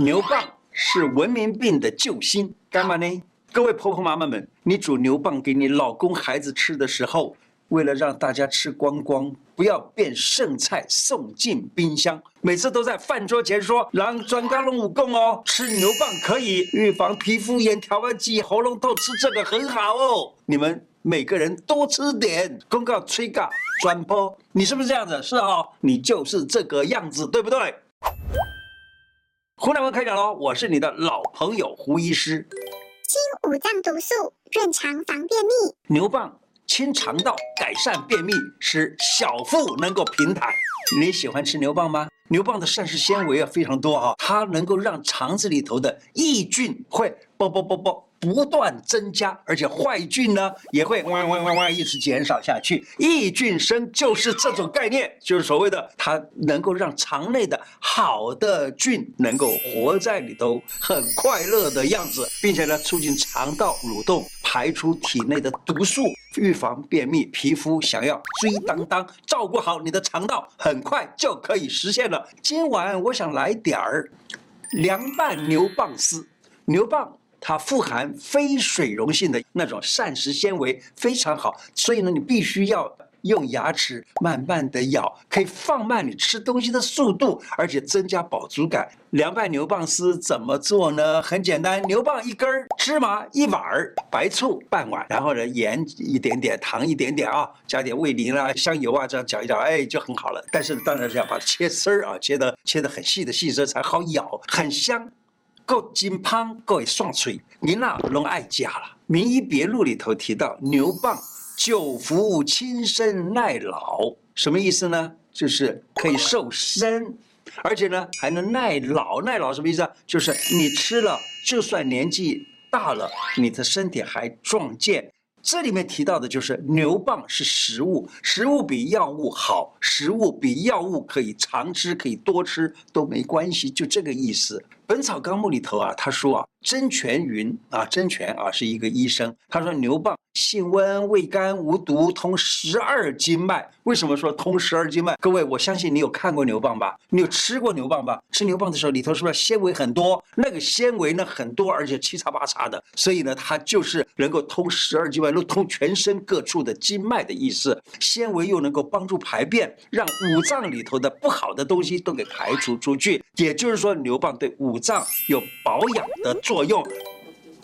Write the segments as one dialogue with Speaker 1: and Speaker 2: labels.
Speaker 1: 牛蒡是文明病的救星，干嘛呢？各位婆婆妈妈们，你煮牛蒡给你老公孩子吃的时候，为了让大家吃光光，不要变剩菜送进冰箱，每次都在饭桌前说“让专家龙武功哦”，吃牛蒡可以预防皮肤炎、调味剂、喉咙痛，吃这个很好哦。你们每个人多吃点，公告催告转播，你是不是这样子？是哦，你就是这个样子，对不对？胡乃文开讲喽，我是你的老朋友胡医师。
Speaker 2: 清五脏毒素，润肠防便秘。
Speaker 1: 牛蒡清肠道，改善便秘，使小腹能够平坦。你喜欢吃牛蒡吗？牛蒡的膳食纤维啊非常多啊，它能够让肠子里头的益菌会啵啵啵啵。不断增加，而且坏菌呢也会汪汪汪汪一直减少下去。益菌生就是这种概念，就是所谓的它能够让肠内的好的菌能够活在里头，很快乐的样子，并且呢促进肠道蠕动，排出体内的毒素，预防便秘。皮肤想要追当当，照顾好你的肠道，很快就可以实现了。今晚我想来点儿凉拌牛蒡丝，牛蒡。它富含非水溶性的那种膳食纤维，非常好，所以呢，你必须要用牙齿慢慢的咬，可以放慢你吃东西的速度，而且增加饱足感。凉拌牛蒡丝怎么做呢？很简单，牛蒡一根儿，芝麻一碗儿，白醋半碗，然后呢，盐一点点，糖一点点啊，加点味淋啊、香油啊，这样搅一搅，哎，就很好了。但是当然是要把它切丝儿啊，切的切的很细的细丝才好咬，很香。够金胖，够爽脆，你那拢爱家了。《名医别录》里头提到，牛蒡久服轻身耐老，什么意思呢？就是可以瘦身，而且呢还能耐老。耐老什么意思啊？就是你吃了，就算年纪大了，你的身体还壮健。这里面提到的就是牛蒡是食物，食物比药物好，食物比药物可以常吃，可以多吃都没关系，就这个意思。《本草纲目》里头啊，他说啊，真全云啊，真全啊是一个医生，他说牛蒡性温，味甘，无毒，通十二经脉。为什么说通十二经脉？各位，我相信你有看过牛蒡吧？你有吃过牛蒡吧？吃牛蒡的时候，里头是不是纤维很多？那个纤维呢很多，而且七叉八叉的，所以呢，它就是能够通十二经脉，能通全身各处的经脉的意思。纤维又能够帮助排便，让五脏里头的不好的东西都给排除出去。也就是说，牛蒡对五脏有保养的作用，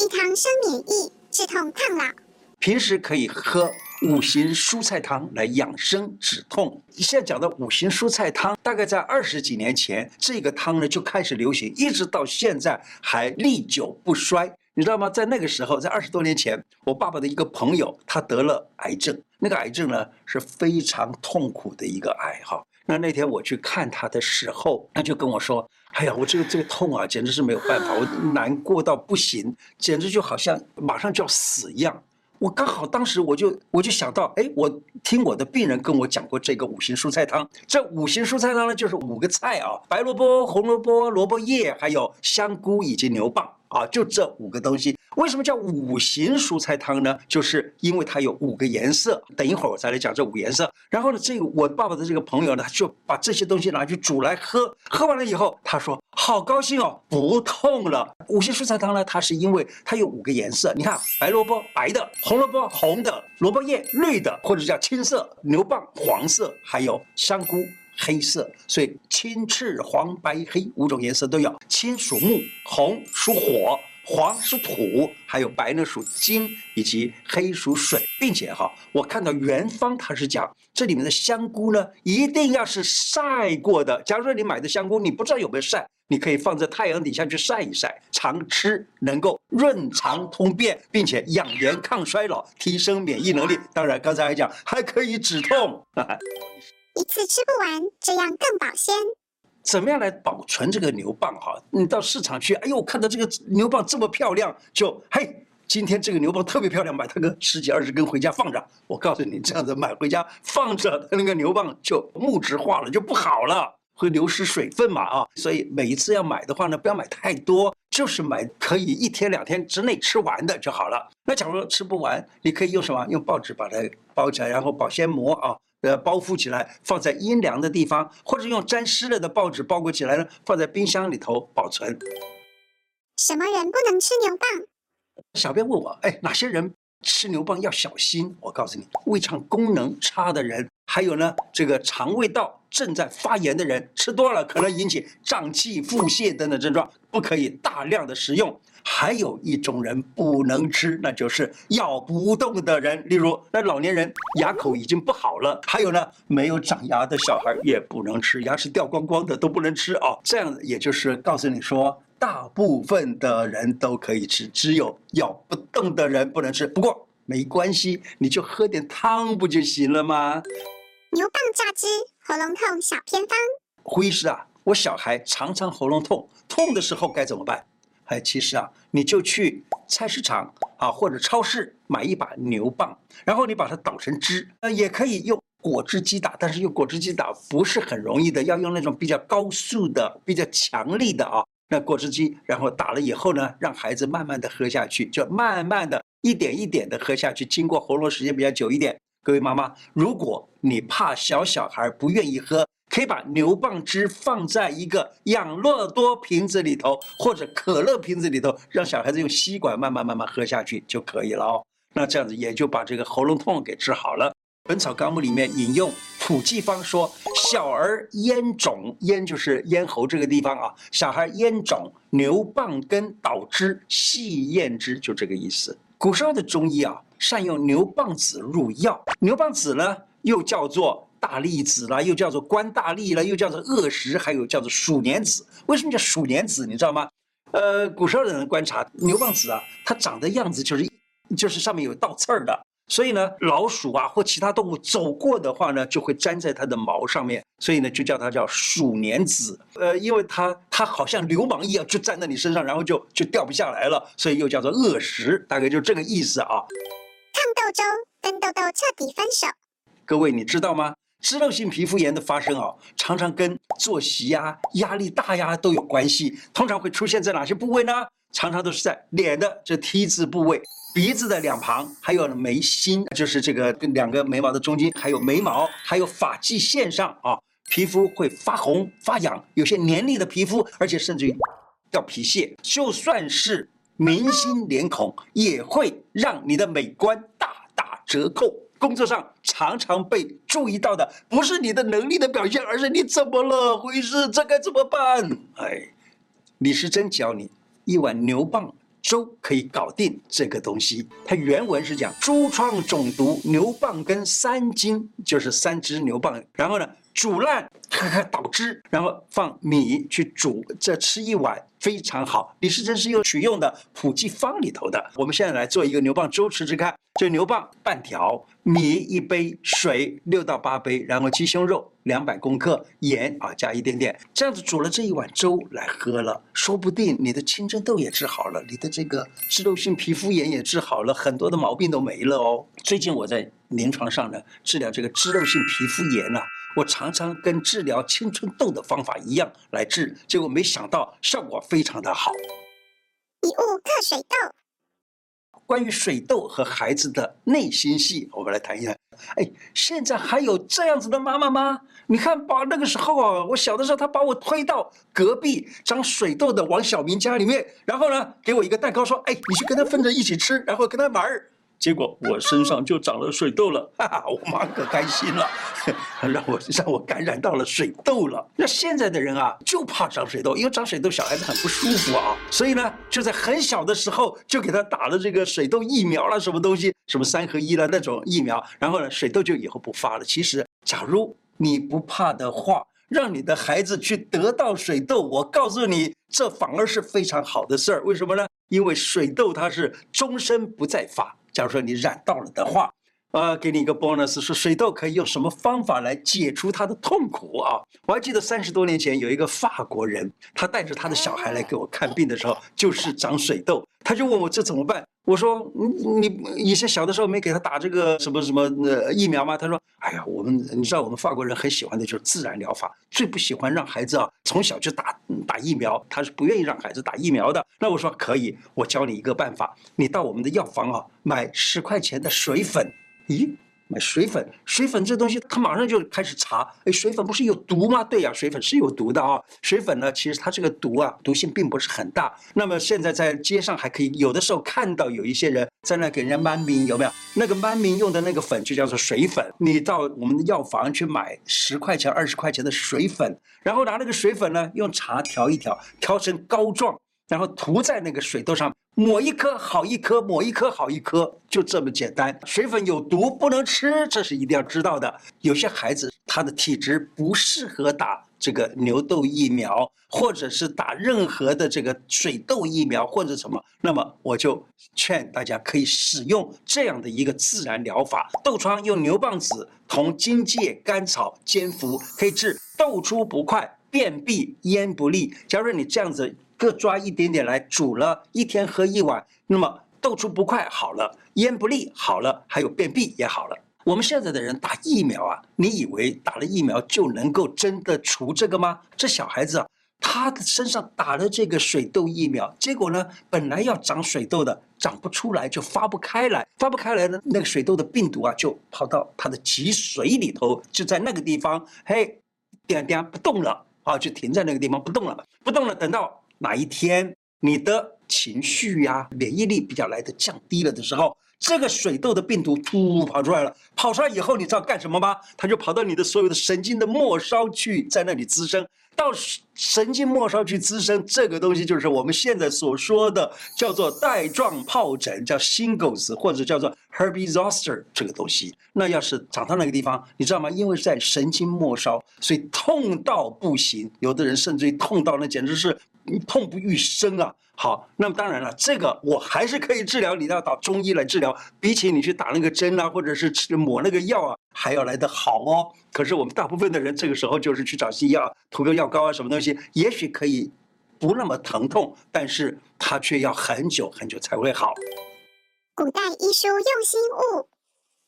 Speaker 2: 益汤生免疫，治痛抗老。
Speaker 1: 平时可以喝五行蔬菜汤来养生止痛。现在讲的五行蔬菜汤，大概在二十几年前，这个汤呢就开始流行，一直到现在还历久不衰。你知道吗？在那个时候，在二十多年前，我爸爸的一个朋友他得了癌症，那个癌症呢是非常痛苦的一个癌哈。那那天我去看他的时候，他就跟我说：“哎呀，我这个这个痛啊，简直是没有办法，我难过到不行，简直就好像马上就要死一样。”我刚好当时我就我就想到，哎，我听我的病人跟我讲过这个五行蔬菜汤。这五行蔬菜汤呢，就是五个菜啊：白萝卜、红萝卜、萝卜叶，还有香菇以及牛蒡。啊，就这五个东西，为什么叫五行蔬菜汤呢？就是因为它有五个颜色。等一会儿我再来讲这五颜色。然后呢，这个我爸爸的这个朋友呢，就把这些东西拿去煮来喝。喝完了以后，他说好高兴哦，不痛了。五行蔬菜汤呢，它是因为它有五个颜色。你看，白萝卜白的，红萝卜红的，萝卜叶绿的，或者叫青色，牛蒡黄色，还有香菇。黑色，所以青、赤、黄、白、黑五种颜色都有。青属木，红属火，黄属土，还有白呢属金，以及黑属水，并且哈，我看到原方他是讲这里面的香菇呢，一定要是晒过的。假如说你买的香菇，你不知道有没有晒，你可以放在太阳底下去晒一晒，常吃能够润肠通便，并且养颜抗衰老，提升免疫能力。当然，刚才还讲还可以止痛。
Speaker 2: 一次吃不完，这样更保鲜。
Speaker 1: 怎么样来保存这个牛蒡？哈，你到市场去，哎呦，看到这个牛蒡这么漂亮，就嘿，今天这个牛蒡特别漂亮，买它个十几二十根回家放着。我告诉你，这样子买回家放着，那个牛蒡就木质化了，就不好了，会流失水分嘛啊。所以每一次要买的话呢，不要买太多，就是买可以一天两天之内吃完的就好了。那假如说吃不完，你可以用什么？用报纸把它包起来，然后保鲜膜啊。呃包覆起来，放在阴凉的地方，或者用沾湿了的报纸包裹起来呢，放在冰箱里头保存。
Speaker 2: 什么人不能吃牛蒡？
Speaker 1: 小编问我，哎，哪些人吃牛蒡要小心？我告诉你，胃肠功能差的人，还有呢，这个肠胃道正在发炎的人，吃多了可能引起胀气、腹泻等等症状，不可以大量的食用。还有一种人不能吃，那就是咬不动的人，例如那老年人牙口已经不好了，还有呢，没有长牙的小孩也不能吃，牙齿掉光光的都不能吃哦。这样也就是告诉你说，大部分的人都可以吃，只有咬不动的人不能吃。不过没关系，你就喝点汤不就行了吗？
Speaker 2: 牛蒡榨汁，喉咙痛小偏方。
Speaker 1: 胡医师啊，我小孩常常喉咙痛，痛的时候该怎么办？哎，其实啊，你就去菜市场啊或者超市买一把牛蒡，然后你把它捣成汁，呃，也可以用果汁机打，但是用果汁机打不是很容易的，要用那种比较高速的、比较强力的啊，那果汁机，然后打了以后呢，让孩子慢慢的喝下去，就慢慢的一点一点的喝下去，经过喉咙时间比较久一点。各位妈妈，如果你怕小小孩不愿意喝，可以把牛蒡汁放在一个养乐多瓶子里头，或者可乐瓶子里头，让小孩子用吸管慢慢慢慢喝下去就可以了哦。那这样子也就把这个喉咙痛给治好了。《本草纲目》里面引用普济方说，小儿咽肿，咽就是咽喉这个地方啊，小孩咽肿，牛蒡根捣汁，细咽之，就这个意思。古时候的中医啊，善用牛蒡子入药，牛蒡子呢又叫做。大利子啦，又叫做官大利啦，又叫做恶石，还有叫做鼠年子。为什么叫鼠年子？你知道吗？呃，古时候的人观察牛蒡子啊，它长的样子就是，就是上面有倒刺儿的，所以呢，老鼠啊或其他动物走过的话呢，就会粘在它的毛上面，所以呢，就叫它叫鼠年子。呃，因为它它好像流氓一样，就粘在你身上，然后就就掉不下来了，所以又叫做恶食，大概就这个意思啊。
Speaker 2: 抗豆粥跟豆豆彻底分手。
Speaker 1: 各位你知道吗？脂漏性皮肤炎的发生啊，常常跟作息呀、压力大呀都有关系。通常会出现在哪些部位呢？常常都是在脸的这 T 字部位、鼻子的两旁，还有眉心，就是这个跟两个眉毛的中间，还有眉毛，还有发际线上啊，皮肤会发红、发痒，有些黏腻的皮肤，而且甚至于掉皮屑。就算是明星脸孔，也会让你的美观大打折扣。工作上常常被注意到的，不是你的能力的表现，而是你怎么了？回事，这该怎么办？哎，李时珍教你一碗牛蒡粥可以搞定这个东西。它原文是讲猪疮肿毒牛蒡根三斤，就是三只牛蒡，然后呢煮烂，捣汁，然后放米去煮，这吃一碗。非常好，李时珍是又取用的普济方里头的。我们现在来做一个牛蒡粥吃吃看，就牛蒡半条，米一杯，水六到八杯，然后鸡胸肉两百公克，盐啊加一点点，这样子煮了这一碗粥来喝了，说不定你的青春痘也治好了，你的这个脂漏性皮肤炎也治好了，很多的毛病都没了哦。最近我在临床上呢治疗这个脂漏性皮肤炎呢、我常常跟治疗青春痘的方法一样来治，结果没想到效果非常的好。
Speaker 2: 以物克水痘。
Speaker 1: 关于水痘和孩子的内心戏，我们来谈一谈。哎，现在还有这样子的妈妈吗？你看，把那个时候啊，我小的时候，他把我推到隔壁长水痘的王小明家里面，然后呢，给我一个蛋糕，说：“哎，你去跟他分着一起吃，然后跟他玩儿。”结果我身上就长了水痘了，哈哈，我妈可开心了，让我让我感染到了水痘了。那现在的人啊，就怕长水痘，因为长水痘小孩子很不舒服啊，所以呢，就在很小的时候就给他打了这个水痘疫苗了，什么东西，什么三合一了那种疫苗，然后呢，水痘就以后不发了。其实，假如你不怕的话，让你的孩子去得到水痘，我告诉你，这反而是非常好的事儿。为什么呢？因为水痘它是终身不再发。假如说你染到了的话，啊，给你一个 bonus，说水痘可以用什么方法来解除他的痛苦啊？我还记得三十多年前有一个法国人，他带着他的小孩来给我看病的时候，就是长水痘，他就问我这怎么办？我说你你以前小的时候没给他打这个什么什么呃疫苗吗？他说，哎呀，我们你知道我们法国人很喜欢的就是自然疗法，最不喜欢让孩子啊从小就打打疫苗，他是不愿意让孩子打疫苗的。那我说可以，我教你一个办法，你到我们的药房啊买十块钱的水粉，咦，买水粉，水粉这东西，他马上就开始查，哎，水粉不是有毒吗？对呀，水粉是有毒的啊。水粉呢，其实它这个毒啊，毒性并不是很大。那么现在在街上还可以，有的时候看到有一些人在那给人家慢明，有没有？那个慢明用的那个粉就叫做水粉。你到我们的药房去买十块钱、二十块钱的水粉，然后拿那个水粉呢，用茶调一调，调成膏状。然后涂在那个水痘上，抹一颗好一颗，抹一颗好一颗，就这么简单。水粉有毒，不能吃，这是一定要知道的。有些孩子他的体质不适合打这个牛痘疫苗，或者是打任何的这个水痘疫苗或者什么，那么我就劝大家可以使用这样的一个自然疗法。痘疮用牛蒡子同荆芥、甘草煎服，可以治痘出不快、便秘、咽不利。假如你这样子。各抓一点点来煮了，一天喝一碗，那么痘出不快好了，咽不利好了，还有便秘也好了。我们现在的人打疫苗啊，你以为打了疫苗就能够真的除这个吗？这小孩子啊，他的身上打了这个水痘疫苗，结果呢，本来要长水痘的长不出来，就发不开来，发不开来的那个水痘的病毒啊，就跑到他的脊髓里头，就在那个地方，嘿，点点不动了啊，就停在那个地方不动了，不动了，等到。哪一天你的情绪呀、免疫力比较来的降低了的时候，这个水痘的病毒突跑出来了，跑出来以后，你知道干什么吗？它就跑到你的所有的神经的末梢去，在那里滋生。到神经末梢去滋生这个东西，就是我们现在所说的叫做带状疱疹，叫 Shingles 或者叫做 Herpes zoster 这个东西。那要是长到那个地方，你知道吗？因为在神经末梢，所以痛到不行。有的人甚至于痛到那简直是痛不欲生啊！好，那么当然了，这个我还是可以治疗，你要到中医来治疗，比起你去打那个针啊，或者是吃抹那个药啊，还要来得好哦。可是我们大部分的人这个时候就是去找西药，涂个药膏啊，什么东西，也许可以不那么疼痛，但是它却要很久很久才会好。
Speaker 2: 古代医书用心悟，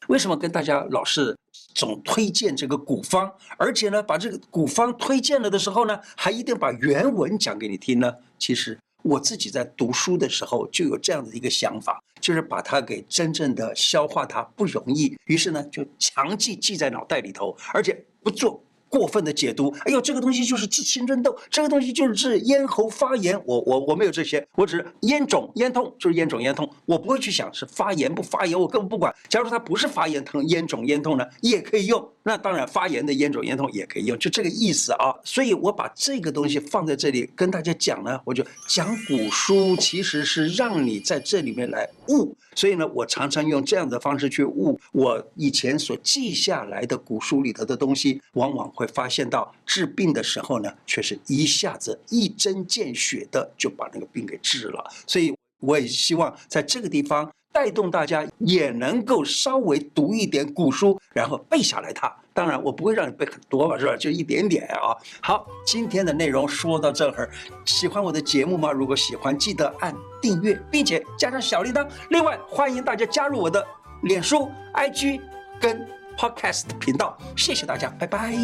Speaker 1: 为什么跟大家老是总推荐这个古方，而且呢，把这个古方推荐了的时候呢，还一定把原文讲给你听呢？其实。我自己在读书的时候就有这样的一个想法，就是把它给真正的消化它不容易，于是呢就强记记在脑袋里头，而且不做。过分的解读，哎呦，这个东西就是治青春痘，这个东西就是治咽喉发炎。我我我没有这些，我只是咽肿咽痛，就是咽肿咽痛。我不会去想是发炎不发炎，我根本不管。假如说它不是发炎疼，咽肿咽痛呢，也可以用。那当然，发炎的咽肿咽痛也可以用，就这个意思啊。所以我把这个东西放在这里跟大家讲呢，我就讲古书其实是让你在这里面来悟。所以呢，我常常用这样的方式去悟我以前所记下来的古书里头的东西，往往会发现到治病的时候呢，却是一下子一针见血的就把那个病给治了。所以我也希望在这个地方带动大家也能够稍微读一点古书，然后背下来它。当然，我不会让你背很多吧，是吧？就一点点啊。好，今天的内容说到这儿，喜欢我的节目吗？如果喜欢，记得按订阅，并且加上小铃铛。另外，欢迎大家加入我的脸书、IG 跟 Podcast 频道。谢谢大家，拜拜。